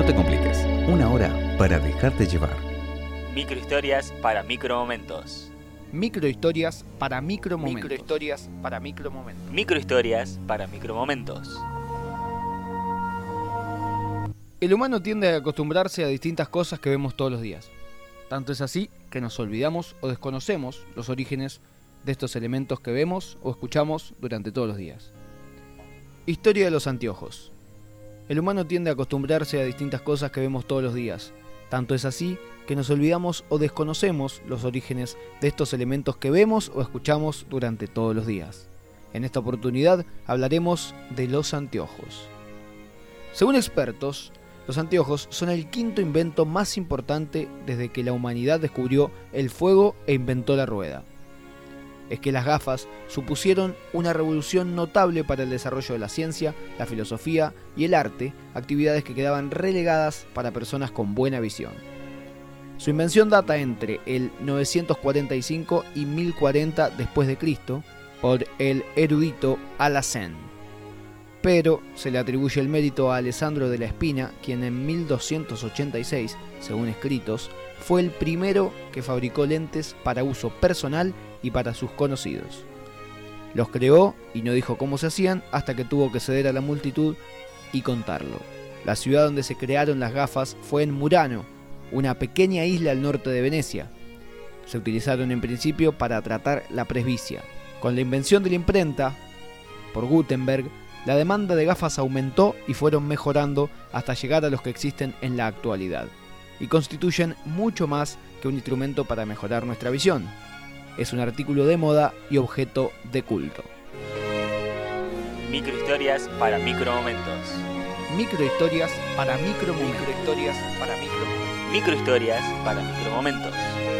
No te compliques. Una hora para dejarte llevar. Microhistorias para micromomentos. Microhistorias para micromomentos. Microhistorias para micromomentos. Microhistorias para micromomentos. El humano tiende a acostumbrarse a distintas cosas que vemos todos los días. Tanto es así que nos olvidamos o desconocemos los orígenes de estos elementos que vemos o escuchamos durante todos los días. Historia de los anteojos. El humano tiende a acostumbrarse a distintas cosas que vemos todos los días. Tanto es así que nos olvidamos o desconocemos los orígenes de estos elementos que vemos o escuchamos durante todos los días. En esta oportunidad hablaremos de los anteojos. Según expertos, los anteojos son el quinto invento más importante desde que la humanidad descubrió el fuego e inventó la rueda. Es que las gafas supusieron una revolución notable para el desarrollo de la ciencia, la filosofía y el arte, actividades que quedaban relegadas para personas con buena visión. Su invención data entre el 945 y 1040 después de Cristo por el erudito Alacén pero se le atribuye el mérito a Alessandro de la Espina, quien en 1286, según escritos, fue el primero que fabricó lentes para uso personal y para sus conocidos. Los creó y no dijo cómo se hacían hasta que tuvo que ceder a la multitud y contarlo. La ciudad donde se crearon las gafas fue en Murano, una pequeña isla al norte de Venecia. Se utilizaron en principio para tratar la presbicia. Con la invención de la imprenta, por Gutenberg, la demanda de gafas aumentó y fueron mejorando hasta llegar a los que existen en la actualidad, y constituyen mucho más que un instrumento para mejorar nuestra visión. Es un artículo de moda y objeto de culto. Microhistorias para micromomentos. Microhistorias para micromomentos. Microhistorias para micromomentos. Microhistorias para micromomentos.